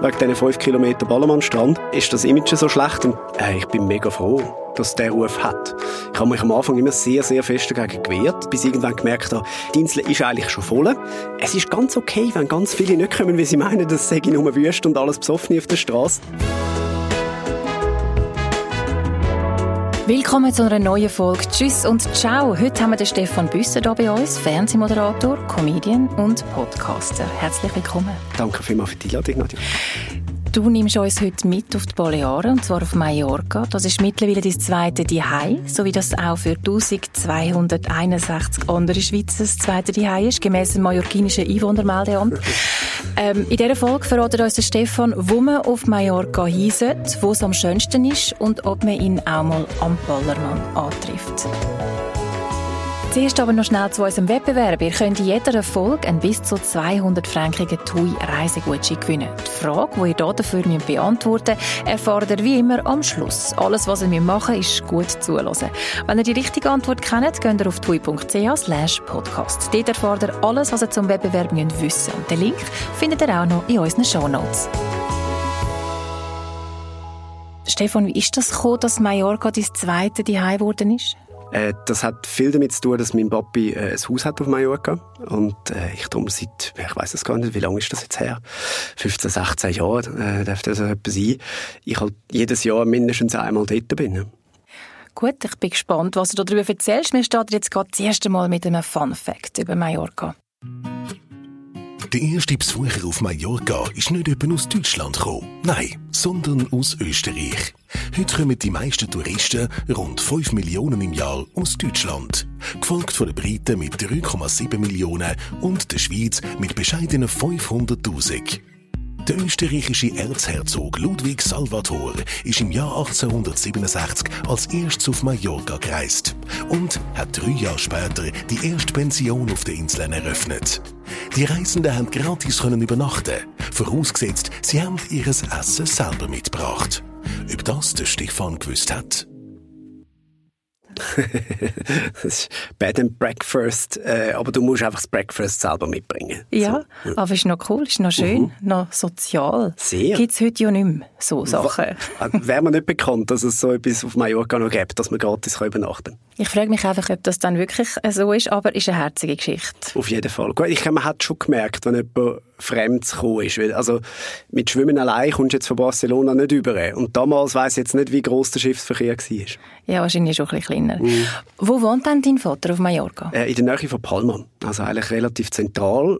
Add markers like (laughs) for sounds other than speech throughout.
wegen diesen 5 Kilometer Ballermannstrand, ist das Image so schlecht und äh, ich bin mega froh, dass der Ruf hat. Ich habe mich am Anfang immer sehr, sehr fest dagegen gewehrt, bis ich irgendwann gemerkt habe, die Insel ist eigentlich schon voll. Es ist ganz okay, wenn ganz viele nicht kommen, weil sie meinen, das sei nur wüst und alles besoffen auf der Straße. Willkommen zu einer neuen Folge. Tschüss und ciao. Heute haben wir den Stefan Büsser hier bei uns, Fernsehmoderator, Comedian und Podcaster. Herzlich willkommen. Danke vielmals für die Einladung, Nadja. Du nimmst uns heute mit auf die Balearen, und zwar auf Mallorca. Das ist mittlerweile dein zweite Dihei, so wie das auch für 1261 andere Schweizer das zweite Dihei ist, gemäss dem mallorquinischen Einwohnermeldeamt. ähm, in dieser Folge verratet uns der Stefan, wo man auf Mallorca hin sollte, wo es am schönsten ist und ob man ihn auch mal am Ballermann antrifft. Zuerst aber noch schnell zu unserem Wettbewerb. Ihr könnt in jeder Folge ein bis zu 200 frankigen TUI Reisegutschein gewinnen. Die Frage, die ihr hier dafür beantworten müsst, erfahrt ihr wie immer am Schluss. Alles, was ihr machen müsst, ist gut zuhören. Wenn ihr die richtige Antwort kennt, geht ihr auf tui.ch podcast. Dort erfahrt ihr alles, was ihr zum Wettbewerb wissen müsst. Und den Link findet ihr auch noch in unseren Shownotes. Stefan, wie ist das gekommen, dass Mallorca dein zweite Zuhause geworden ist? Äh, das hat viel damit zu tun, dass mein Papi äh, ein Haus hat auf Mallorca und äh, ich darum seit, ich weiß es gar nicht, wie lange ist das jetzt her? 15, 16 Jahre äh, dürfte das etwas sein. Ich halt jedes Jahr mindestens einmal dort bin. Gut, ich bin gespannt, was du darüber erzählst. Wir starten jetzt gerade das erste Mal mit einem Fun Fact über Mallorca. Der erste Besucher auf Mallorca ist nicht jemand aus Deutschland gekommen. Nein, sondern aus Österreich. Heute kommen die meisten Touristen, rund 5 Millionen im Jahr, aus Deutschland. Gefolgt von den Briten mit 3,7 Millionen und der Schweiz mit bescheidenen 500.000. Der österreichische Erzherzog Ludwig Salvator ist im Jahr 1867 als erstes auf Mallorca gereist und hat drei Jahre später die erste Pension auf den Inseln eröffnet. Die Reisenden haben gratis übernachten, vorausgesetzt, sie haben ihr Essen selber mitgebracht. Ob das der Stefan gewusst hat? Das ist Bed and Breakfast, äh, aber du musst einfach das Breakfast selber mitbringen. Ja, so. aber ist noch cool, ist noch schön, mhm. noch sozial. Sehr. Gibt es heute ja nicht mehr, so Sachen. Äh, wäre mir nicht bekannt, dass es so etwas auf Mallorca noch gibt, dass man gratis übernachten kann. Ich frage mich einfach, ob das dann wirklich so ist, aber ist eine herzige Geschichte. Auf jeden Fall. Gut, ich, man hat schon gemerkt, wenn jemand fremd gekommen ist. Also mit Schwimmen allein kommst du jetzt von Barcelona nicht über. Und damals weiss ich jetzt nicht, wie gross der Schiffsverkehr war. Ja, wahrscheinlich schon ein bisschen kleiner. Mhm. Wo wohnt denn dein Vater auf Mallorca? Äh, in der Nähe von Palma. Also eigentlich relativ zentral.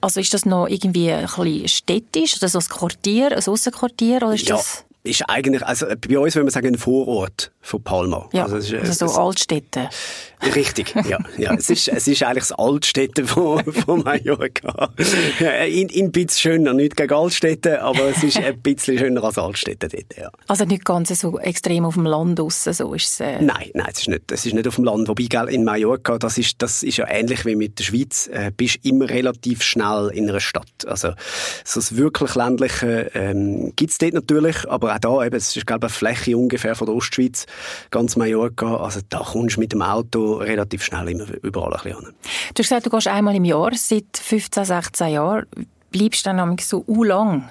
Also ist das noch irgendwie ein bisschen städtisch, oder so ein Quartier, ein Aussenquartier, oder ist ja. das ist eigentlich, also bei uns würde man sagen, ein Vorort von Palma. Ja, also, ist, also so Altstädte. Richtig, ja. ja. Es, ist, es ist eigentlich das Altstädte von, von Mallorca. In, in ein bisschen schöner, nicht gegen Altstädte, aber es ist ein bisschen schöner als Altstädte dort, ja. Also nicht ganz so extrem auf dem Land draussen, so ist es? Äh... Nein, nein, es ist nicht, es ist nicht auf dem Land. Wobei, gell, in Mallorca, das ist, das ist ja ähnlich wie mit der Schweiz, äh, bist immer relativ schnell in einer Stadt. Also, so das wirklich ländliche, ähm, gibt's dort natürlich, aber auch da eben, es ist, glaube ich, eine Fläche ungefähr von der Ostschweiz, ganz Mallorca, also da kommst du mit dem Auto relativ schnell immer überall ein bisschen hin. Du hast gesagt, du gehst einmal im Jahr, seit 15, 16 Jahren. Bleibst dann nämlich so u lang?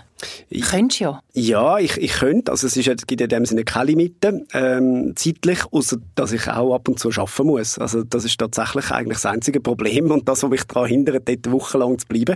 Ich, Könntest ja. Ja, ich, ich könnte. Also es ist, gibt in dem Sinne keine Limite, ähm, zeitlich, außer dass ich auch ab und zu arbeiten muss. Also das ist tatsächlich eigentlich das einzige Problem und das, was mich daran hindert, dort wochenlang zu bleiben.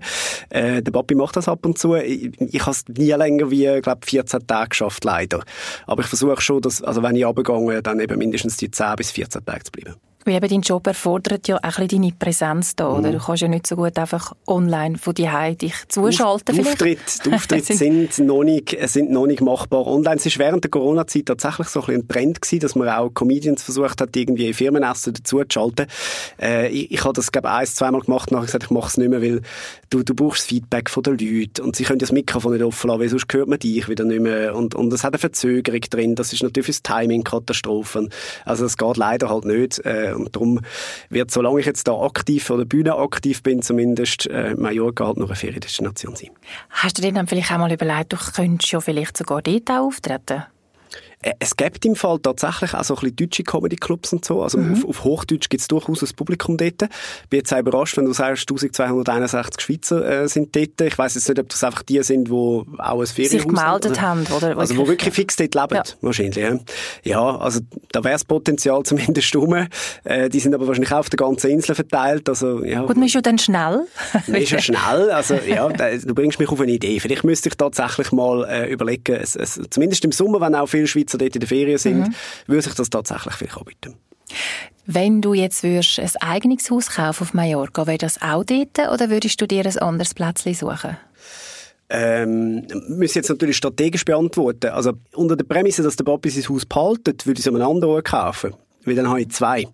Äh, der Papi macht das ab und zu. Ich, ich habe es nie länger wie, glaube 14 Tage geschafft, leider. Aber ich versuche schon, dass, also wenn ich runtergehe, dann eben mindestens die 10 bis 14 Tage zu bleiben. Weil eben dein Job erfordert ja auch ein deine Präsenz da, oder? Mhm. Du kannst ja nicht so gut einfach online von die dich zuschalten. Die (laughs) Auftritte, die Auftritte sind, noch nicht, sind noch nicht machbar. Online es ist während der Corona-Zeit tatsächlich so ein, ein Trend gewesen, dass man auch Comedians versucht hat, irgendwie Firmenessen dazu zu schalten. Äh, ich, ich habe das, glaube ich, ein, zweimal gemacht, nachher gesagt, ich mache es nicht mehr, weil du, du brauchst Feedback von den Leuten und sie können das Mikrofon nicht offen lassen, weil sonst hört man dich wieder nicht mehr und, und es hat eine Verzögerung drin. Das ist natürlich fürs Timing Katastrophen. Also es geht leider halt nicht. Äh, und darum wird, solange ich jetzt da aktiv oder Bühne aktiv bin, zumindest äh, Mallorca halt noch eine Feriendestination sein. Hast du dir dann vielleicht auch mal überlegt, du könntest ja vielleicht sogar dort auch auftreten? Äh, es gibt im Fall tatsächlich auch so ein bisschen deutsche Comedy-Clubs und so. Also mhm. auf, auf Hochdeutsch gibt es durchaus ein Publikum dort. Ich bin jetzt auch überrascht, wenn du sagst, 1261 Schweizer äh, sind dort. Ich weiss jetzt nicht, ob das einfach die sind, die auch ein Ferienhaus Sich gemeldet haben. Oder, also wo wirklich fix dort leben, ja. wahrscheinlich. Ja. ja, also da wäre das Potenzial zumindest (laughs) rum. Äh, die sind aber wahrscheinlich auch auf der ganzen Insel verteilt. Also, ja. Gut, man ist ja dann schnell. man ist ja schnell. Also ja, (laughs) du bringst mich auf eine Idee. Vielleicht müsste ich tatsächlich mal äh, überlegen, es, es, zumindest im Sommer, wenn auch viele Schweizer dort in der Ferien sind, mhm. würde sich das tatsächlich vielleicht anbieten. Wenn du jetzt würdest ein eigenes Haus kaufen auf Mallorca, wäre das auch dort oder würdest du dir ein anderes Plätzchen suchen? Ähm, müssen jetzt natürlich strategisch beantworten. Also unter der Prämisse, dass der Papi sein Haus behaltet, würde ich es an einem anderen Ort kaufen. Weil dann habe ich zwei.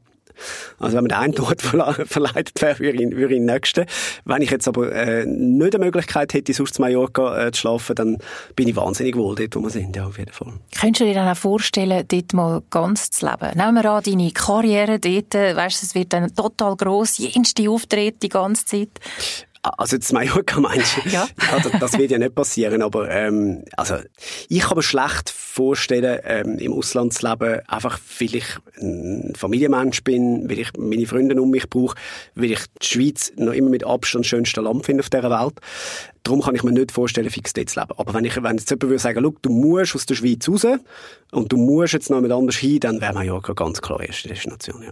Also wenn man einen dort (laughs) verleitet wäre, würde ich, würde ich den nächsten. Wenn ich jetzt aber äh, nicht die Möglichkeit hätte, sonst zu Mallorca äh, zu schlafen, dann bin ich wahnsinnig wohl dort, wo wir sind, ja, auf jeden Fall. Könntest du dir dann auch vorstellen, dort mal ganz zu leben? Nehmen wir an, deine Karriere dort, äh, weißt, es wird dann total gross, jenste Auftritte die ganze Zeit. Also jetzt Mallorca meinst du? (laughs) Ja. ja das, wird ja nicht passieren, aber ähm, also ich kann mir schlecht vorstellen, ähm, im Ausland zu leben, einfach weil ich ein Familienmensch bin, weil ich meine Freunde um mich brauche, weil ich die Schweiz noch immer mit Abstand das schönste Land finde auf dieser Welt. Darum kann ich mir nicht vorstellen, fix dort zu leben. Aber wenn, ich, wenn jetzt jemand würde sagen, du musst aus der Schweiz raus und du musst jetzt noch mit anders hin, dann wäre Mallorca ganz klar erste Destination, ja.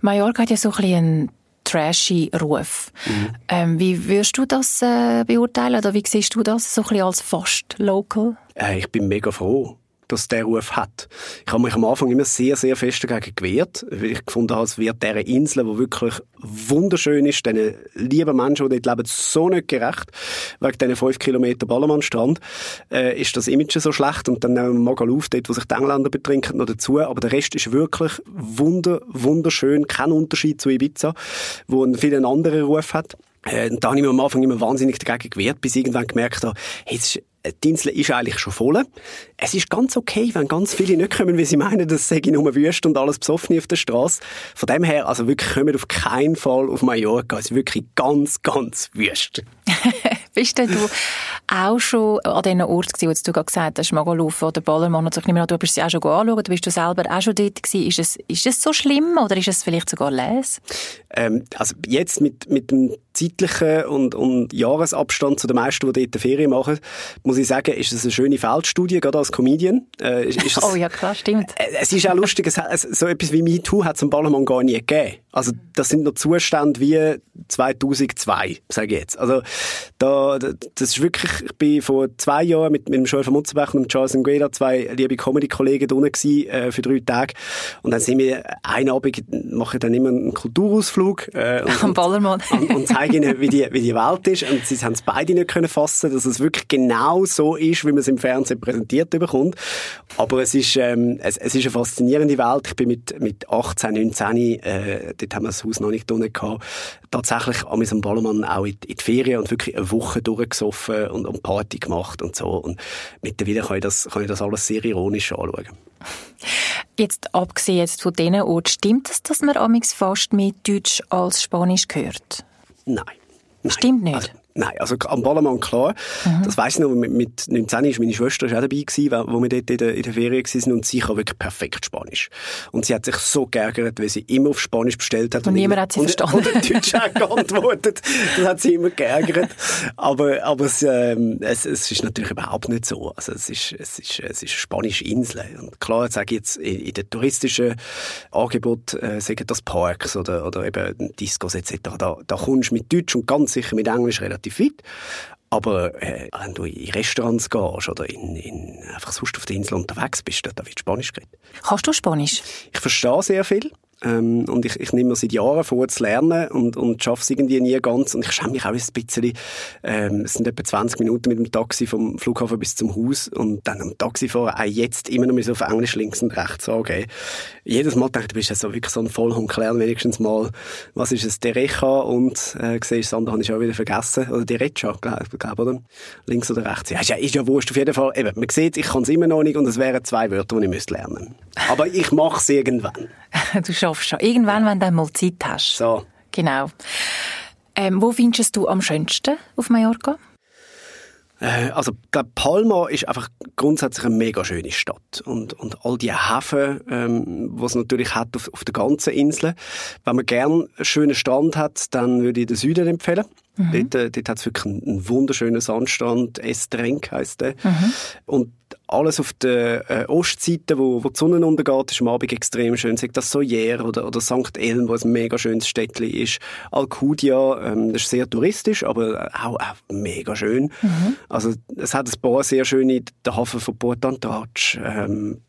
Mallorca hat ja so ein bisschen trashy Ruf. Mhm. Ähm, wie würdest du das äh, beurteilen oder wie siehst du das so ein bisschen als fast local? Äh, ich bin mega froh dass der Ruf hat. Ich habe mich am Anfang immer sehr, sehr fest dagegen gewehrt, weil ich gefunden habe, es wird dieser Insel, die wirklich wunderschön ist, diesen lieben Menschen, die dort leben, so nicht gerecht. Wegen diesen fünf Kilometer Ballermannstrand äh, ist das Image so schlecht und dann nehmen wir Magaluf, dort, wo sich die Engländer betrinken, noch dazu. Aber der Rest ist wirklich wunder, wunderschön. Kein Unterschied zu Ibiza, wo einen vielen anderen Ruf hat. Äh, da habe ich mir am Anfang immer wahnsinnig dagegen gewehrt, bis ich irgendwann gemerkt habe, hey, ist die Insel ist eigentlich schon voll. Es ist ganz okay, wenn ganz viele nicht kommen, wie sie meinen, das sei nur Wüste und alles besoffen auf der Straße. Von dem her, also wirklich kommen auf keinen Fall auf Mallorca. Es ist wirklich ganz, ganz wüst. (laughs) Bist denn du auch schon an diesen Ort gewesen, wo du gerade gesagt hast, Magaluf oder Ballermann, und ich nehme an, du bist sie auch schon anschauen, du bist du selber auch schon dort gewesen. Ist es, ist es so schlimm oder ist es vielleicht sogar les? Ähm, also jetzt mit, mit dem zeitlichen und, und Jahresabstand zu den meisten, die dort Ferien machen, muss ich sagen, ist es eine schöne Feldstudie, gerade als Comedian. Äh, ist, ist (laughs) oh ja, klar, stimmt. Äh, es ist auch lustig, es, es, so etwas wie MeToo hat es am Ballermann gar nie gegeben. Also das sind noch Zustände wie 2002, sage ich jetzt. Also da, das ist wirklich, ich bin vor zwei Jahren mit, mit dem Joel von Mutzenbach und Charles Ngueda, zwei liebe Comedy-Kollegen da gewesen, äh, für drei Tage. Und dann sind wir, einen Abend machen dann immer einen Kulturausflug. Äh, und, Am Ballermann. und, und zeigen ihnen, wie die, wie die Welt ist. Und sie haben es beide nicht können fassen, dass es wirklich genau so ist, wie man es im Fernsehen präsentiert bekommt. Aber es ist, ähm, es, es ist eine faszinierende Welt. Ich bin mit, mit 18, 19, äh, dort haben wir das Haus noch nicht drinnen gehabt, tatsächlich an unserem Ballermann auch in, in die Ferien und wirklich eine Woche durchgesoffen und, und Party gemacht und so. Und mittlerweile kann ich das, kann ich das alles sehr ironisch anschauen. Jetzt abgesehen jetzt von diesen Orten, stimmt es, dass man amix fast mehr Deutsch als Spanisch hört? Nein. Nein. Stimmt nicht? Also, Nein, also am Ballermann klar. Mhm. Das weiss ich noch, mit, mit 19 ist meine Schwester auch dabei gewesen, wo wir dort in der, in der Ferien waren und sie kann wirklich perfekt Spanisch. Und sie hat sich so geärgert, weil sie immer auf Spanisch bestellt hat. Und, und niemand hat sie und, verstanden. Und Deutsch auch geantwortet. Das hat sie immer geärgert. Aber, aber es, ähm, es, es ist natürlich überhaupt nicht so. Also es ist, es ist, es ist eine spanische Insel. Und klar, jetzt sage ich jetzt, in, in den touristischen Angeboten, äh, sagen das Parks oder, oder eben Discos etc., da, da kommst du mit Deutsch und ganz sicher mit Englisch relativ relativ weit. Aber äh, wenn du in Restaurants gehst oder in, in, einfach sonst auf der Insel unterwegs bist, da wird Spanisch geredet. Kannst du Spanisch? Ich verstehe sehr viel. Ähm, und ich, ich nehme mir seit Jahren vor zu lernen und, und schaffe es irgendwie nie ganz. Und ich schäme mich auch ein bisschen. Ähm, es sind etwa 20 Minuten mit dem Taxi vom Flughafen bis zum Haus und dann am Taxifahrer auch jetzt immer noch so auf Englisch links und rechts angeben. Jedes Mal denke ich, du bist ja so wirklich so ein Vollhund, lern wenigstens mal, was ist es, Derecha und äh, siehst, das andere habe ich auch wieder vergessen. Oder Derecha, glaube glaub, oder? Links oder rechts. Ja, ist ja, ist ja wurscht. Auf jeden Fall, eben, man sieht, ich kann es immer noch nicht und es wären zwei Wörter, die ich müsste lernen Aber ich mache es irgendwann. (laughs) schaffst schon. Irgendwann, wenn du mal Zeit hast. So. Genau. Ähm, wo findest du am schönsten auf Mallorca? Äh, also, ich glaube, Palma ist einfach grundsätzlich eine mega schöne Stadt. Und, und all die Häfen, ähm, was es natürlich hat auf, auf der ganzen Insel. Wenn man gern einen schönen Strand hat, dann würde ich den Süden empfehlen. Mhm. Dort, äh, dort hat es wirklich einen, einen, wunderschönen Sandstrand, Estrenk heisst der. Mhm. Und alles auf der äh, Ostseite, wo, wo die Sonne untergeht, ist am Abend extrem schön. Sagt das Soyer oder, oder St. Elm, wo ein mega schönes Städtchen ist. Alcudia, ähm, das ist sehr touristisch, aber auch, auch mega schön. Mhm. Also es hat ein paar sehr schöne, der Hafen von Port Antarch, ähm,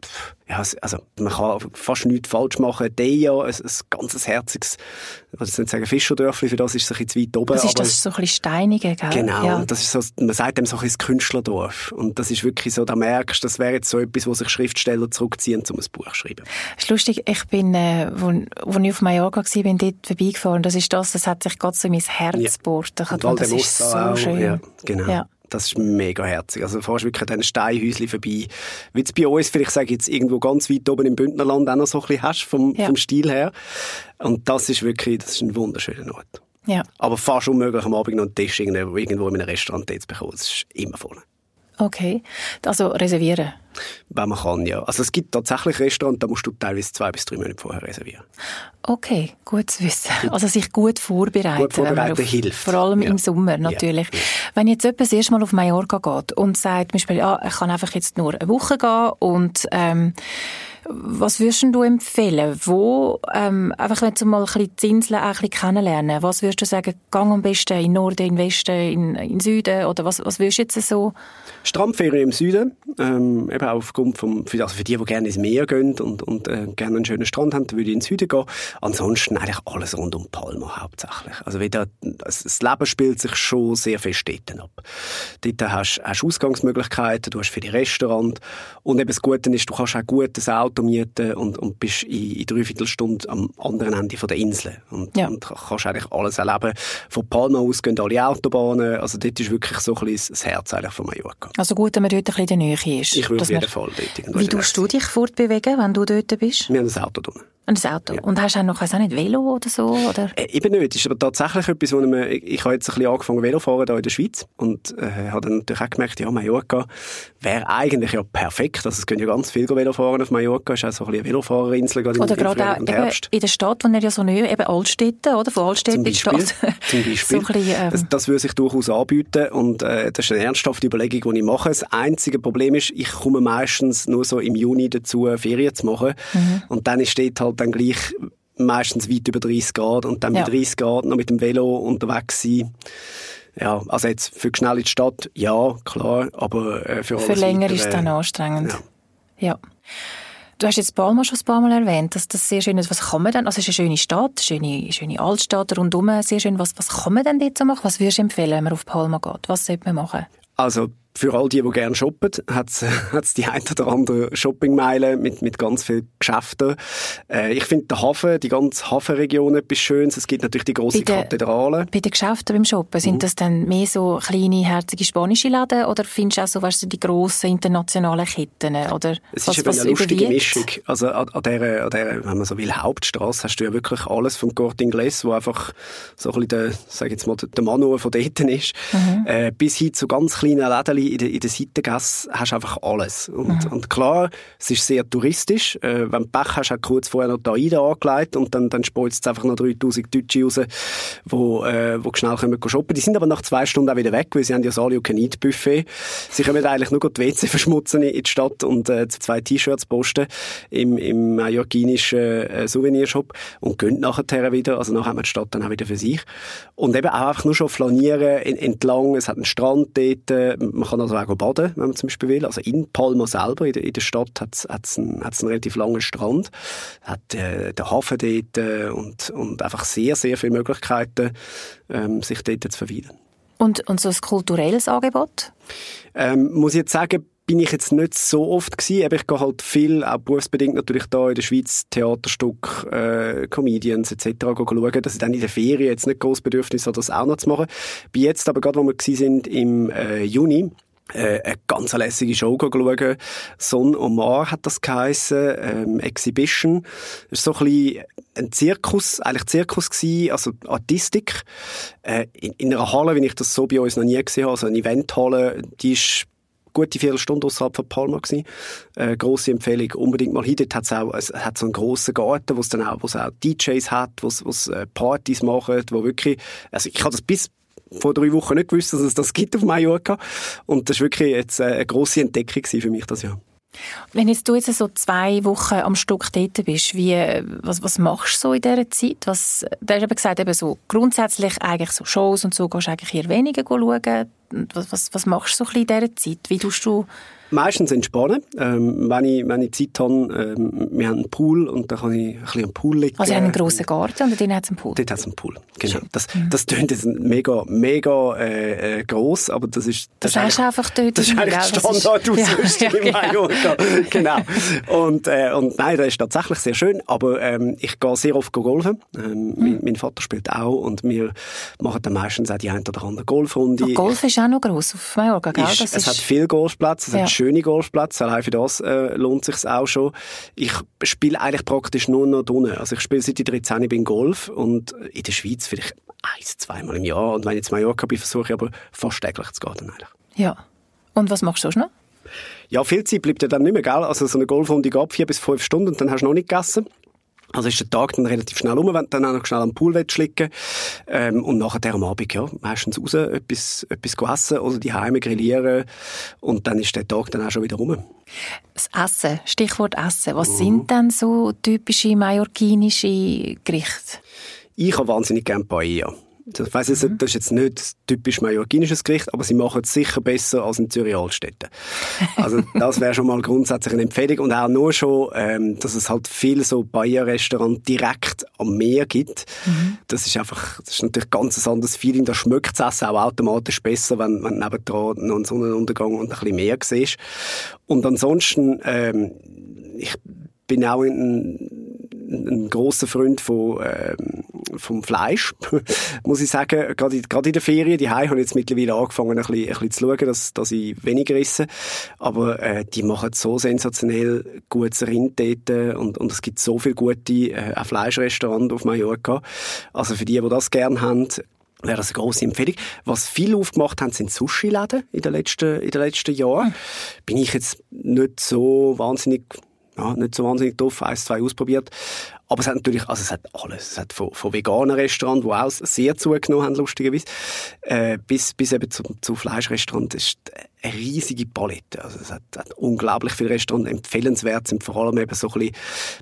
ja, also man kann fast nichts falsch machen. Deja, ein, ein ganzes herziges, ich will nicht sagen Fischerdörfli, für das ist es ein bisschen zu weit oben. Das ist das so ein bisschen steinige, gell? Genau, ja. das ist so, man sagt dem so ein bisschen Künstlerdorf. Und das ist wirklich so, da merkst das wäre jetzt so etwas, wo sich Schriftsteller zurückziehen, um ein Buch zu schreiben. Das ist lustig, ich bin, äh, wo, wo ich auf Mallorca war, bin dort vorbeigefahren. Das ist das, das hat sich gerade so in mein Herz ja. gebohrt. Das ist so auch, schön. Ja, genau. Ja. Das ist mega herzig. Also, du fährst wirklich an Steinhäuschen vorbei. Wie es bei uns, vielleicht sage ich jetzt irgendwo ganz weit oben im Bündnerland auch noch so ein bisschen hast, vom, ja. vom Stil her. Und das ist wirklich, das ist ein wunderschöner Ort. Ja. Aber fast unmöglich, am Abend noch einen Tisch irgendwo, irgendwo in einem Restaurant zu bekommen. Das ist immer voll. Okay. Also reservieren? Wenn man kann, ja. Also es gibt tatsächlich Restaurants, da musst du teilweise zwei bis drei Monate vorher reservieren. Okay, gut zu wissen. Also sich gut vorbereiten. Gut vorbereiten auf, hilft. Vor allem ja. im Sommer natürlich. Ja. Wenn jetzt jemand das erste Mal auf Mallorca geht und sagt, zum Beispiel, ja, ich kann einfach jetzt nur eine Woche gehen und ähm, was würdest du empfehlen? Wo, ähm, einfach wenn du mal ein bisschen die Inseln ein bisschen kennenlernen, was würdest du sagen, gang am besten in Norden, in Westen, in, in Süden oder was, was würdest du jetzt so? Strandferien im Süden, ähm, eben aufgrund vom, für, also für die, die gerne ins Meer gehen und, und äh, gerne einen schönen Strand haben, würde ich in den Süden gehen. Ansonsten eigentlich alles rund um Palma hauptsächlich. Also wieder, das Leben spielt sich schon sehr fest dort ab. Dort hast du Ausgangsmöglichkeiten, du hast für die Restaurant und eben das Gute ist, du kannst auch gutes Auto Auto mieten und, und bist in, in dreiviertel Stunde am anderen Ende von der Insel. Und, ja. und kannst eigentlich alles erleben. Von Palma aus gehen alle Autobahnen. Also dort ist wirklich so ein bisschen das Herz eigentlich von Mallorca. Also gut, wenn man dort ein bisschen in der Nähe ist. Ich würde auf jeden Fall dort Wie tust du dich fortbewegen, wenn du dort bist? Wir haben ein Auto drin. Und das Auto. Ja. Und hast du auch noch, auch nicht, Velo oder so? Oder? Äh, eben nicht. Das ist aber tatsächlich etwas, wo man, ich, ich habe jetzt ein bisschen angefangen Velo fahren hier in der Schweiz und äh, habe dann natürlich auch gemerkt, ja, Mallorca wäre eigentlich ja perfekt. Also es können ja ganz viele Velo fahren auf Mallorca. Es ist auch so ein bisschen eine Velofahrerinsel gerade Oder gerade auch eben in der Stadt, wo er ja so neu, eben Altstädte, oder? Von Altstädte in die Stadt. Zum (laughs) Beispiel. so bisschen, ähm... das, das würde sich durchaus anbieten und äh, das ist eine ernsthafte Überlegung, die ich mache. Das einzige Problem ist, ich komme meistens nur so im Juni dazu, Ferien zu machen mhm. und dann steht halt dann gleich meistens weit über 30 Grad und dann ja. mit 30 Grad noch mit dem Velo unterwegs sein. Ja, also jetzt für schnell in die Stadt, ja, klar, aber äh, für Für länger weitere, ist es dann anstrengend. Ja. ja. Du hast jetzt Palma schon ein paar Mal erwähnt, dass das sehr schön ist. Was kann man denn, also es ist eine schöne Stadt, schöne, schöne Altstadt rundum, sehr schön. Was, was kann man denn dort so machen? Was würdest du empfehlen, wenn man auf Palma geht? Was sollte man machen? Also für all die, die gerne shoppen, hat es (laughs) die ein oder andere Shoppingmeile mit, mit ganz vielen Geschäften. Äh, ich finde der Hafen, die ganze Hafenregion etwas Schönes. Es gibt natürlich die große Kathedrale. Bei den Geschäften beim Shoppen, sind mhm. das dann mehr so kleine, herzige spanische Läden oder findest du auch so, weißt du, die grossen internationalen Ketten? Oder es ist was, eine lustige überwiegt? Mischung. Also an, an, dieser, an dieser, wenn man so will, Hauptstraße hast du ja wirklich alles vom Corte Inglés, wo einfach so ein bisschen der, sag jetzt mal, der Manual von dort ist, mhm. äh, bis hin zu ganz kleinen Läden in der, in der Seitengasse hast du einfach alles. Und, mhm. und klar, es ist sehr touristisch. Äh, wenn du Pech hast, hast du kurz vorher noch die AIDA angelegt und dann, dann spritzt es einfach noch 3000 Deutsche raus, wo, äh, wo schnell können shoppen Die sind aber nach zwei Stunden auch wieder weg, weil sie haben ja das All-You-Can-Eat-Buffet. Sie können eigentlich nur die WC verschmutzen in die Stadt und äh, zwei T-Shirts posten im, im mallorquinischen äh, Souvenirshop und gehen nachher wieder. Also nachher haben wir die Stadt dann auch wieder für sich. Und eben auch einfach nur schon flanieren entlang. Es hat einen Strand dort. Man kann also auch baden, wenn man zum Beispiel will. Also in Palma selber, in der, in der Stadt, hat es einen, einen relativ langen Strand, hat äh, den Hafen dort äh, und, und einfach sehr, sehr viele Möglichkeiten, ähm, sich dort zu verweilen. Und, und so ein kulturelles Angebot? Ähm, muss ich jetzt sagen, bin ich jetzt nicht so oft gewesen, aber ich gehe halt viel, auch berufsbedingt natürlich da in der Schweiz, Theaterstück, äh, Comedians etc. schauen, dass ich dann in der Ferien jetzt nicht groß Bedürfnis habe, das auch noch zu machen. Bin jetzt aber gerade, wo wir gewesen sind im äh, Juni, äh, eine ganz lässige Show schauen. Son Omar hat das geheissen, ähm, Exhibition. Das ist so ein bisschen ein Zirkus, eigentlich Zirkus gewesen, also Artistik. Äh, in, in, einer Halle, wie ich das so bei uns noch nie gesehen habe, also eine Eventhalle, die ist gute Viertelstunde außerhalb von Palma gewesen. Äh, grosse Empfehlung, unbedingt mal hin. Dort hat's auch, es hat so einen grossen Garten, wo es dann auch, wo es auch DJs hat, wo es äh, Partys machen, wo wirklich, also ich habe das bis vor drei Wochen nicht gewusst, dass es das gibt auf Mallorca. Und das war wirklich jetzt äh, eine grosse Entdeckung für mich das Jahr. Wenn jetzt du jetzt so zwei Wochen am Stück dort bist, wie, was, was machst du so in dieser Zeit? Was, du hast eben gesagt, eben so grundsätzlich eigentlich so Shows und so gehst du eigentlich eher weniger schauen. Was, was, was machst du so ein bisschen in dieser Zeit? Wie tust du Meistens entspannen. Ähm, wenn, ich, wenn ich Zeit habe, ähm, wir haben einen Pool und da kann ich ein bisschen am Pool liegen. Also ihr habt einen grossen Garten und dort hat es einen Pool? Dort hat es einen Pool, genau. Das, mhm. das klingt jetzt mega, mega äh, äh, gross, aber das ist... Das, das du einfach dort. Das ist eigentlich Standardausrüstung ja, in Mallorca. genau. Und, äh, und nein, das ist tatsächlich sehr schön, aber ähm, ich gehe sehr oft golfen. Ähm, mhm. mein, mein, Vater spielt auch und wir machen dann meistens auch die ein oder andere Golfrunde. Und Golf ist auch noch gross auf Mallorca, gell? Ist, es ist... hat viel Golfplätze, es ja. hat schöne Golfplätze. Allein für das äh, lohnt sich auch schon. Ich spiele eigentlich praktisch nur noch drinnen. Also ich spiele seit ich 13 bin Golf und in der Schweiz vielleicht eins, zweimal im Jahr. Und wenn ich jetzt Mallorca bin, versuche ich aber fast täglich zu gehen. Eigentlich. Ja. Und was machst du sonst noch? Ja, viel Zeit bleibt ja dann nicht mehr, gell? Also so eine Golfrunde geht vier bis fünf Stunden und dann hast du noch nicht gegessen. Also ist der Tag dann relativ schnell um, wenn du dann auch noch schnell am Pool schlicken ähm, und nachher am Abend, ja, meistens raus, etwas, etwas essen oder die Heime grillieren und dann ist der Tag dann auch schon wieder rum. Das Essen, Stichwort Essen. Was mhm. sind denn so typische mallorquinische Gerichte? Ich habe wahnsinnig gerne Paella. Ich weiss jetzt, mhm. das ist jetzt nicht typisch mallorquinisches Gericht, aber sie machen es sicher besser als in Zürich Altstädte. Also (laughs) das wäre schon mal grundsätzlich eine Empfehlung und auch nur schon, ähm, dass es halt viel so Bayer-Restaurant direkt am Meer gibt. Mhm. Das ist einfach, das ist natürlich ganz ein anderes Feeling. Da schmeckt das Essen auch automatisch besser, wenn man nebendran noch einen Sonnenuntergang und ein bisschen mehr siehst. Und ansonsten, ähm, ich bin auch in ein großer Freund von, ähm, vom Fleisch, (laughs) muss ich sagen. Gerade, gerade in der Ferien, die habe ich jetzt mittlerweile angefangen, ein bisschen, ein bisschen zu schauen, dass, dass ich weniger esse. Aber äh, die machen so sensationell gutes Rind dort und, und es gibt so viele gute äh, Fleischrestaurants auf Mallorca. Also für die, die das gerne haben, wäre das eine grosse Empfehlung. Was viel aufgemacht haben, sind Sushi-Läden in den letzten, in den letzten Jahren. Bin ich jetzt nicht so wahnsinnig ja, nicht so wahnsinnig doof, eins, zwei ausprobiert. Aber es hat natürlich, also es hat alles. Es hat von, von veganen Restaurants, die auch sehr zugenommen haben, lustigerweise, äh, bis, bis eben zu, zu Fleischrestaurants. Das ist eine riesige Palette. Also es hat, hat unglaublich viele Restaurants. Empfehlenswert sind vor allem eben so ein bisschen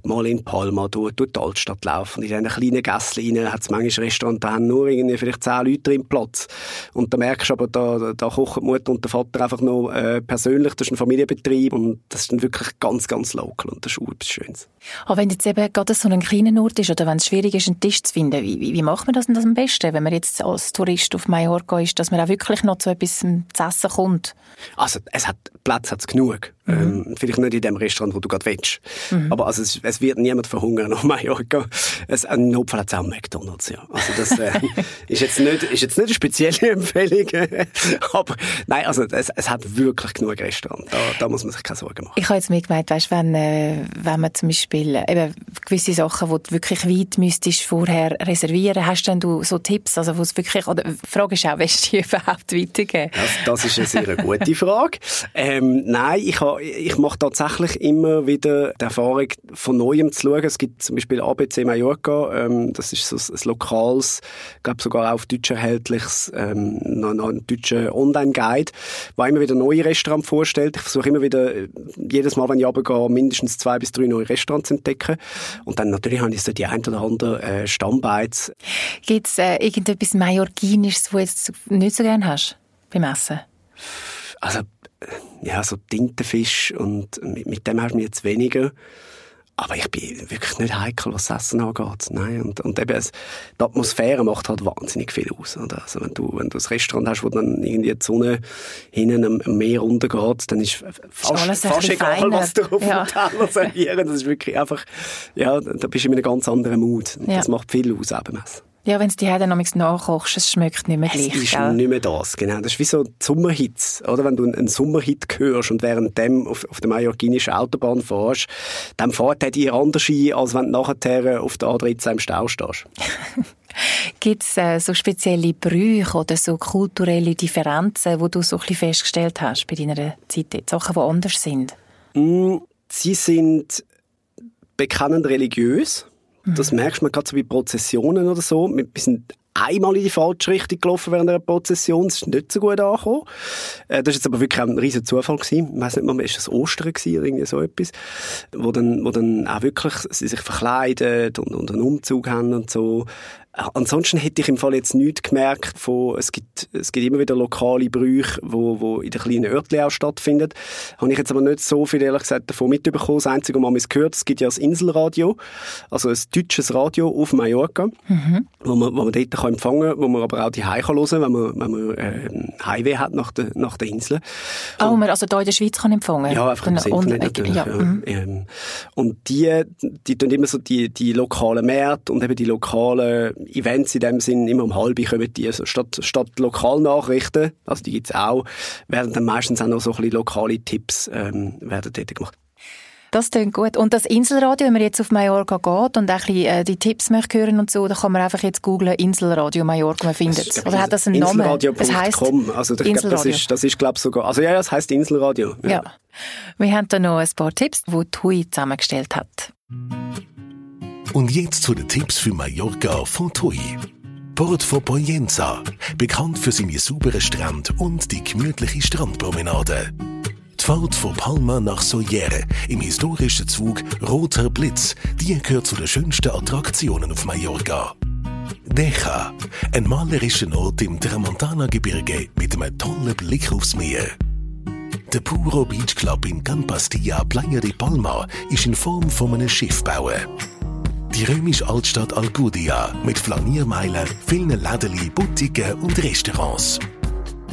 mal in Palma durch, durch die Altstadt laufen. In diesen kleinen Gässchen hat es manchmal Restaurants, da haben nur irgendwie vielleicht zehn Leute drin Platz. Und da merkst du aber, da, da kochen die Mutter und der Vater einfach noch äh, persönlich. Das ist ein Familienbetrieb und das ist dann wirklich ganz, ganz local und das ist Schönes. Aber wenn jetzt eben gerade so ein kleiner Ort ist oder wenn es schwierig ist, einen Tisch zu finden, wie, wie, wie macht man das denn das am besten, wenn man jetzt als Tourist auf Mallorca ist, dass man auch wirklich noch zu etwas zu essen kommt? Also es hat Platz hat's genug. Mhm. Ähm, vielleicht nicht in dem Restaurant, wo du gerade willst. Mhm. Aber also es, es, wird niemand verhungern auf (laughs) Mallorca. Es, ein Notfall hat es auch McDonalds, ja. Also das äh, (laughs) ist, jetzt nicht, ist jetzt nicht eine spezielle (laughs) Empfehlung. aber nein, also es, es hat wirklich genug Restaurants. Da, da, muss man sich keine Sorgen machen. Ich habe jetzt mir gemeint, weißt, wenn, äh, wenn man zum Beispiel eben gewisse Sachen, die du wirklich weit müsstest vorher reservieren, hast denn du so Tipps, also wo es wirklich, oder die Frage ist auch, willst du die überhaupt weitergeben? Das, das ist eine sehr gute Frage. Ähm, nein, ich habe ich mache tatsächlich immer wieder die Erfahrung, von Neuem zu schauen. Es gibt zum Beispiel ABC Mallorca, ähm, das ist so ein lokales, glaube sogar auch auf Deutsch erhältliches, ähm, ein deutscher Online-Guide, der immer wieder neue Restaurants vorstellt. Ich versuche immer wieder, jedes Mal, wenn ich runtergehe, mindestens zwei bis drei neue Restaurants zu entdecken. Und dann natürlich habe ich so die ein oder andere äh, Stammbeiz. Gibt es äh, irgendetwas Mallorquinisches, das du jetzt nicht so gerne hast beim Essen? Also ja, so Tintenfisch und mit, mit dem hast du mich jetzt weniger. Aber ich bin wirklich nicht heikel, was das Essen angeht. Nein, und, und eben, es, die Atmosphäre macht halt wahnsinnig viel aus. Oder? Also wenn du, wenn du ein Restaurant hast, wo dann irgendwie die Sonne hinten am, am Meer runtergeht, dann ist fast, ist fast egal, feiner. was du auf ja. dem Teller servieren. Das ist wirklich einfach, ja, da bist du in einem ganz anderen Mut. Ja. Das macht viel aus, eben. Ja, wenn es die dann nachkochst, es schmeckt nicht mehr gleich. Es ist gell? nicht mehr das, genau. Das ist wie so Sommerhits, oder? Wenn du einen Sommerhit hörst und während dem auf, auf der mallorquinischen Autobahn fährst, dann fährt er dir anders ein, als wenn du nachher auf der A13 im Stau stehst. (laughs) Gibt es äh, so spezielle Brüche oder so kulturelle Differenzen, wo du so ein bisschen festgestellt hast bei deiner Zeit? Sachen, die anders sind? Mm, sie sind bekennend religiös. Das mhm. merkst du gerade so bei Prozessionen oder so. Wir sind einmal in die falsche Richtung gelaufen während einer Prozession. Das ist nicht so gut angekommen. Äh, das war jetzt aber wirklich ein riesiger Zufall gewesen. Ich weiss nicht mal, ist das Ostern gewesen oder irgendwie so etwas? Wo dann, wo dann auch wirklich sie sich verkleidet und, und einen Umzug haben und so. Ansonsten hätte ich im Fall jetzt nichts gemerkt von, es gibt, es gibt immer wieder lokale Brüche, wo, wo in den kleinen Örtchen auch stattfinden. Habe ich jetzt aber nicht so viel, ehrlich gesagt, davon mitbekommen. Das Einzige, was man gehört, es gibt ja das Inselradio, also ein deutsches Radio auf Mallorca, mhm. wo man, wo man dort kann empfangen kann, wo man aber auch die Hause hören kann, wenn man, wenn man äh, Highway hat nach der, nach der Insel. Ah, oh, man also hier in der Schweiz kann empfangen? Ja, einfach im Internet natürlich. Ja. Ja. Mhm. Ähm, und die, die tun immer so die, die lokalen Märkte und eben die lokalen Events in dem Sinn, immer um halb kommen die, also statt, statt Lokalnachrichten, also die gibt's auch, werden dann meistens auch noch so ein bisschen lokale Tipps ähm, werden dort gemacht. Das klingt gut. Und das Inselradio, wenn man jetzt auf Mallorca geht und ein bisschen, äh, die Tipps möchte hören und so, dann kann man einfach jetzt googlen Inselradio Mallorca, man findet es. Oder hat das einen Namen? Inselradio.com. Also ich Inselradio. Glaub, das ist, das ist glaube sogar, also ja, ja, es heisst Inselradio. Ja. ja. Wir haben da noch ein paar Tipps, die Tui zusammengestellt hat. Und jetzt zu den Tipps für Mallorca von TUI. Port von Poyenza, bekannt für seine sauberen Strände und die gemütliche Strandpromenade. Die Fahrt von Palma nach Soyere im historischen Zug Roter Blitz, die gehört zu den schönsten Attraktionen auf Mallorca. Decha, ein malerischer Ort im Tramontana-Gebirge mit einem tollen Blick aufs Meer. Der Puro Beach Club in Can Pastilla Playa de Palma ist in Form von einem Schiff bauen. Die römische Altstadt Alcudia mit Flaniermeilen, vielen Läden, Boutiquen und Restaurants.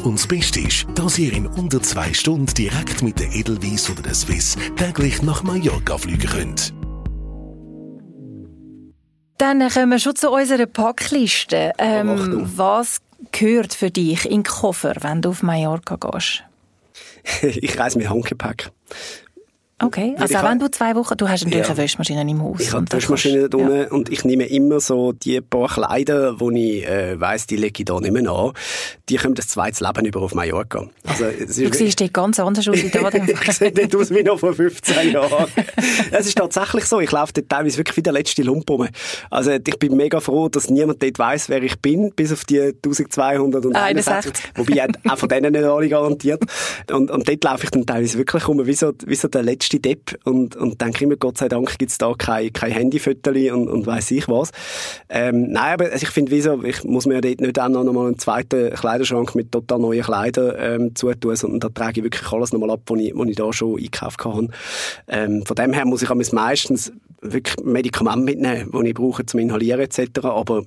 Und das Beste ist, dass ihr in unter zwei Stunden direkt mit der Edelweiss oder der Swiss täglich nach Mallorca fliegen könnt. Dann kommen wir schon zu unserer Packliste. Ähm, was gehört für dich in den Koffer, wenn du auf Mallorca gehst? (laughs) ich reise mit Handgepäck. Okay, also auch wenn du zwei Wochen, du hast natürlich ja. eine Wäschmaschine im Haus. Ich habe eine Wäschmaschine da ja. und ich nehme immer so die paar Kleider, wo ich äh, weiss, die lege ich da nicht mehr an, die kommen das zweite Leben über auf Mallorca. Also, es ist du siehst dort ganz anders aus wie da. (laughs) ich sehe dort aus wie noch vor 15 Jahren. es ist tatsächlich so, ich laufe dort teilweise wirklich wie der letzte Lump rum. Also ich bin mega froh, dass niemand dort weiss, wer ich bin, bis auf die 1261, wobei auch von denen nicht alle garantiert. Und, und dort laufe ich dann teilweise wirklich rum, wie so, wie so der letzte letzte Depp und, und denke immer, Gott sei Dank gibt es da kein, kein Handyfotos und, und weiss ich was. Ähm, nein, aber also ich finde, wieso, ich muss mir dort nicht auch noch mal einen zweiten Kleiderschrank mit total neuen Kleidern ähm, zutun, sondern da trage ich wirklich alles nochmal ab, was ich, was ich da schon eingekauft habe. Ähm, von dem her muss ich meistens wirklich Medikamente mitnehmen, die ich brauche zum Inhalieren etc. Aber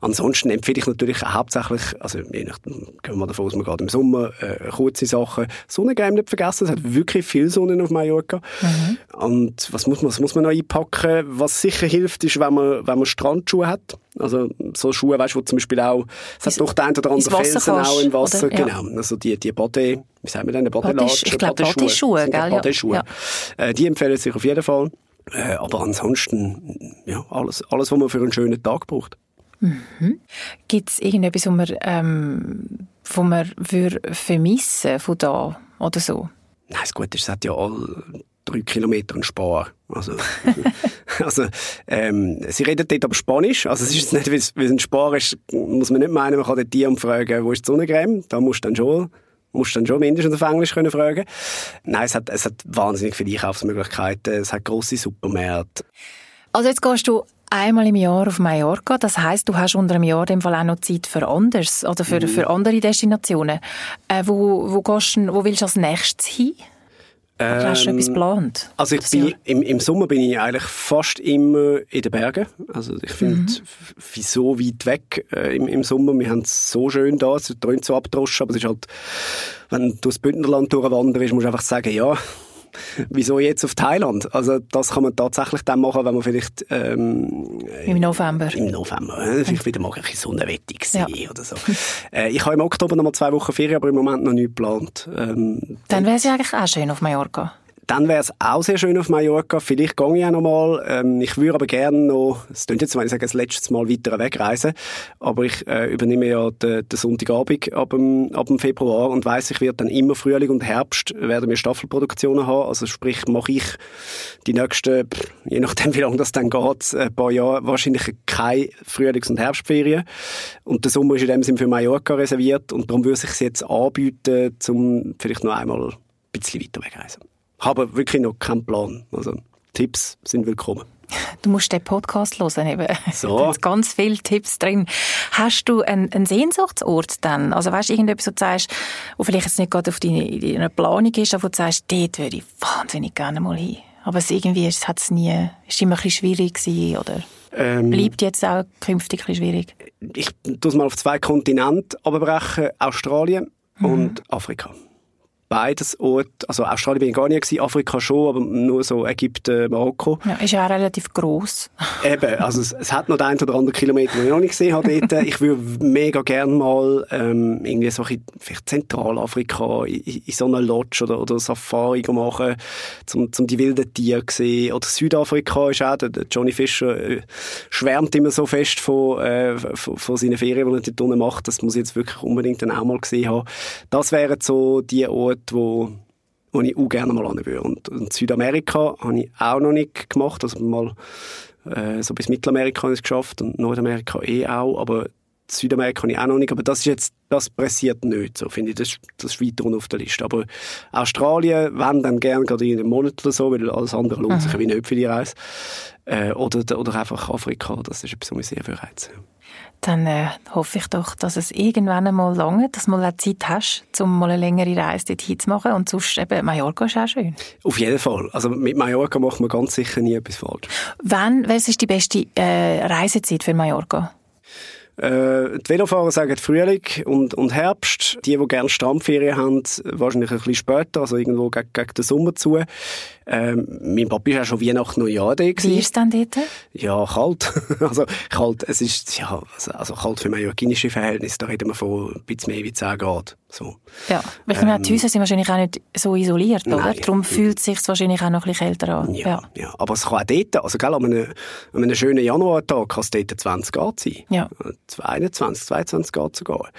ansonsten empfehle ich natürlich hauptsächlich, also je nach, gehen wir davon aus, man geht im Sommer, äh, kurze Sachen. Sonnencreme nicht vergessen, es hat wirklich viel Sonne auf Mallorca. Mhm. Und was muss man, was muss man noch einpacken? Was sicher hilft, ist, wenn man, wenn man Strandschuhe hat. Also so Schuhe, weißt du, wo zum Beispiel auch, es hat doch den einen oder anderen Felsen auch im Wasser, oder? genau. Also die, die Body, wie sagen wir denn, Bodylatschen? Ich glaube Bodyschuhe, gell? Bodyschuhe. Ja. Äh, die empfehlen sich auf jeden Fall. Äh, aber ansonsten, ja, alles, alles, was man für einen schönen Tag braucht. Mhm. Gibt es irgendetwas, was man, ähm, was man vermissen von da oder so? Nein, das Gute ist, es hat ja alle drei Kilometer einen Spar. Also, (laughs) also ähm, sie reden dort aber Spanisch. Also es ist nicht, wie es ein Spar ist, muss man nicht meinen, man kann dort die fragen, wo ist die Sonnencreme? Da musst du dann schon musst dann schon mindestens auf Englisch können fragen. Nein, es hat, es hat wahnsinnig viele Einkaufsmöglichkeiten. Es hat grosse Supermärkte. Also jetzt gehst du einmal im Jahr auf Mallorca. Das heißt, du hast unter einem Jahr in Fall auch noch Zeit für anders oder für, mhm. für andere Destinationen. Äh, wo, wo, gehst, wo willst du als nächstes hin? Ähm, hast du etwas ähm, geplant? Also ich bin, im, im Sommer bin ich eigentlich fast immer in den Bergen. Also ich finde, mhm. wieso weit weg äh, im, im Sommer? Wir haben es so schön da, es dröhnt so abgedroschen, aber es ist halt, wenn du das Bündnerland durchwanderst, musst du einfach sagen, ja, wieso jetzt auf Thailand? Also das kann man tatsächlich dann machen, wenn man vielleicht ähm, im November. Im November, äh, vielleicht wieder mal ein bisschen Sonnenwettig ja. oder so. äh, ich habe im Oktober noch mal zwei Wochen Ferien, aber im Moment noch nicht geplant. Ähm, dann wäre es ja eigentlich auch schön auf Mallorca. Dann wäre es auch sehr schön auf Mallorca. Vielleicht gehe ich auch noch mal. Ähm, ich würde aber gerne noch, es klingt jetzt, wenn ich sage, das letzte Mal weiter wegreisen, aber ich äh, übernehme ja den, den Sonntagabend ab dem, ab dem Februar und weiss, ich werde dann immer Frühling und Herbst werden wir Staffelproduktionen haben. Also sprich, mache ich die nächsten, je nachdem wie lange das dann geht, ein paar Jahre wahrscheinlich keine Frühlings- und Herbstferien. Und der Sommer ist in dem Sinne für Mallorca reserviert und darum würde es sich jetzt anbieten, um vielleicht noch einmal ein bisschen weiter wegreisen habe wirklich noch keinen Plan. Also Tipps sind willkommen. Du musst den Podcast hören, eben. (laughs) So. Da sind ganz viele Tipps drin. Hast du einen, einen Sehnsuchtsort dann? Also weißt du, irgendetwas, wo du sagst, wo vielleicht jetzt nicht gerade auf deiner Planung ist, aber wo du sagst, dort würde ich wahnsinnig gerne mal hin. Aber es irgendwie ist, hat es nie, ist immer ein bisschen schwierig gewesen, oder? Ähm, Bleibt jetzt auch künftig ein bisschen schwierig? Ich tue es mal auf zwei Kontinente abbrechen, Australien mhm. und Afrika beides Orte, also Australien bin ich gar nicht gewesen, Afrika schon, aber nur so Ägypten, Marokko. Ja, ist ja auch relativ gross. (laughs) Eben, also es, es, hat noch den einen oder anderen Kilometer, den ich noch nicht gesehen habe dort. Ich würde mega gerne mal ähm, irgendwie so in vielleicht Zentralafrika in, in so einer Lodge oder, oder Safari machen, um, um die wilden Tiere zu sehen. Oder Südafrika ist auch, der, der Johnny Fischer äh, schwärmt immer so fest von, äh, von, von seinen Ferien, die er dort unten macht. Das muss ich jetzt wirklich unbedingt dann auch mal gesehen haben. Das wären so die Orte, wo, wo ich auch gerne mal hin würde. Und, und Südamerika habe ich auch noch nicht gemacht, also mal äh, so bis Mittelamerika habe ich es geschafft und Nordamerika eh auch, aber Südamerika habe ich auch noch nicht, aber das ist jetzt, das pressiert nicht, so finde ich, das, das ist weiter unten auf der Liste. Aber Australien, wenn, dann gerne gerade in einem Monat oder so, weil alles andere lohnt sich wie nicht für die Reise. Äh, oder, oder einfach Afrika, das ist etwas, was mich sehr für reizt. Dann äh, hoffe ich doch, dass es irgendwann einmal lange, dass du mal eine Zeit hast, um mal eine längere Reise dorthin zu machen. Und sonst eben, Mallorca ist auch schön. Auf jeden Fall. Also mit Mallorca macht man ganz sicher nie etwas falsch. Wann, was ist die beste äh, Reisezeit für Mallorca? Äh, die Velofahrer sagen Frühling und, und Herbst. Die, die gerne Strandferien haben, wahrscheinlich ein bisschen später, also irgendwo gegen, gegen den Sommer zu. Ähm, mein Papi ist ja schon Weihnachten Neujahr da gewesen. Wie ist es denn dort? Ja, kalt. (laughs) also kalt, es ist, ja, also kalt für mallorquinische Verhältnisse, da reden wir von ein bisschen mehr wie 10 Grad. So. Ja, weil ähm, die Häuser sind wahrscheinlich auch nicht so isoliert, oder? Nein, Darum fühlt es sich wahrscheinlich auch noch ein bisschen kälter an. Ja, ja. ja. aber es kann auch dort, also gell, an einem, an einem schönen Januartag kann es dort 20 Grad sein. Ja. 21, 22 Grad sogar.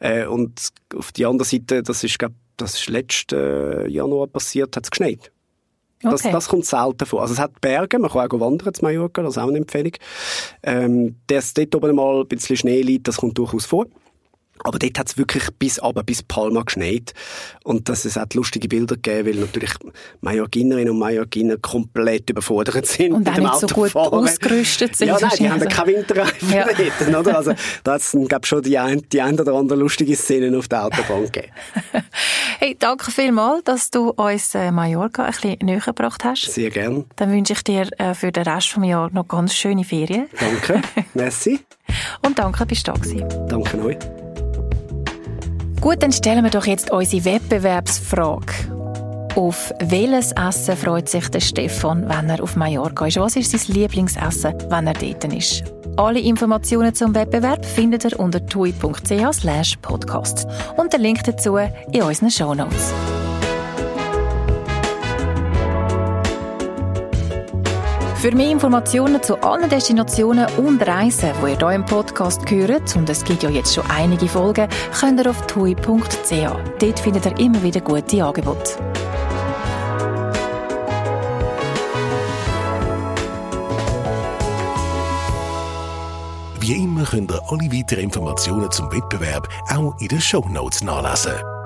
Äh, und auf die andere Seite, das ist, glaub, das ist letzten Januar passiert, hat es geschneit. Das, okay. das kommt selten vor. Also es hat Berge, man kann auch wandern zu Mallorca, das ist auch eine Empfehlung. Ähm, dass dort oben mal ein bisschen Schnee liegt, das kommt durchaus vor. Aber dort hat es wirklich bis aber bis Palma geschneit. Und dass es hat lustige Bilder gegeben, weil natürlich Mallorquinerinnen und Mallorquiner komplett überfordert sind. Und auch nicht so gut ausgerüstet sind. Ja, nein, die haben keine Winterreifen ja. (laughs) dort, oder? Also, da hat es, glaube schon die ein, die ein oder andere lustige Szenen auf der Autobahn gegeben. (laughs) hey, danke vielmals, dass du uns äh, Mallorca ein bisschen näher gebracht hast. Sehr gern. Dann wünsche ich dir äh, für den Rest des Jahres noch ganz schöne Ferien. Danke, (laughs) merci. Und danke, bist du da gewesen. Danke euch. Gut, dann stellen wir doch jetzt unsere Wettbewerbsfrage. Auf welches Essen freut sich der Stefan, wenn er auf Mallorca ist? Was ist sein Lieblingsessen, wenn er dort ist? Alle Informationen zum Wettbewerb findet ihr unter tui.ch podcast und den Link dazu in unseren Shownotes. Für mehr Informationen zu allen Destinationen und Reisen, die ihr hier im Podcast hört, und es gibt ja jetzt schon einige Folgen, könnt ihr auf tui.ch. Dort findet ihr immer wieder gute Angebote. Wie immer könnt ihr alle weiteren Informationen zum Wettbewerb auch in den Show Notes nachlesen.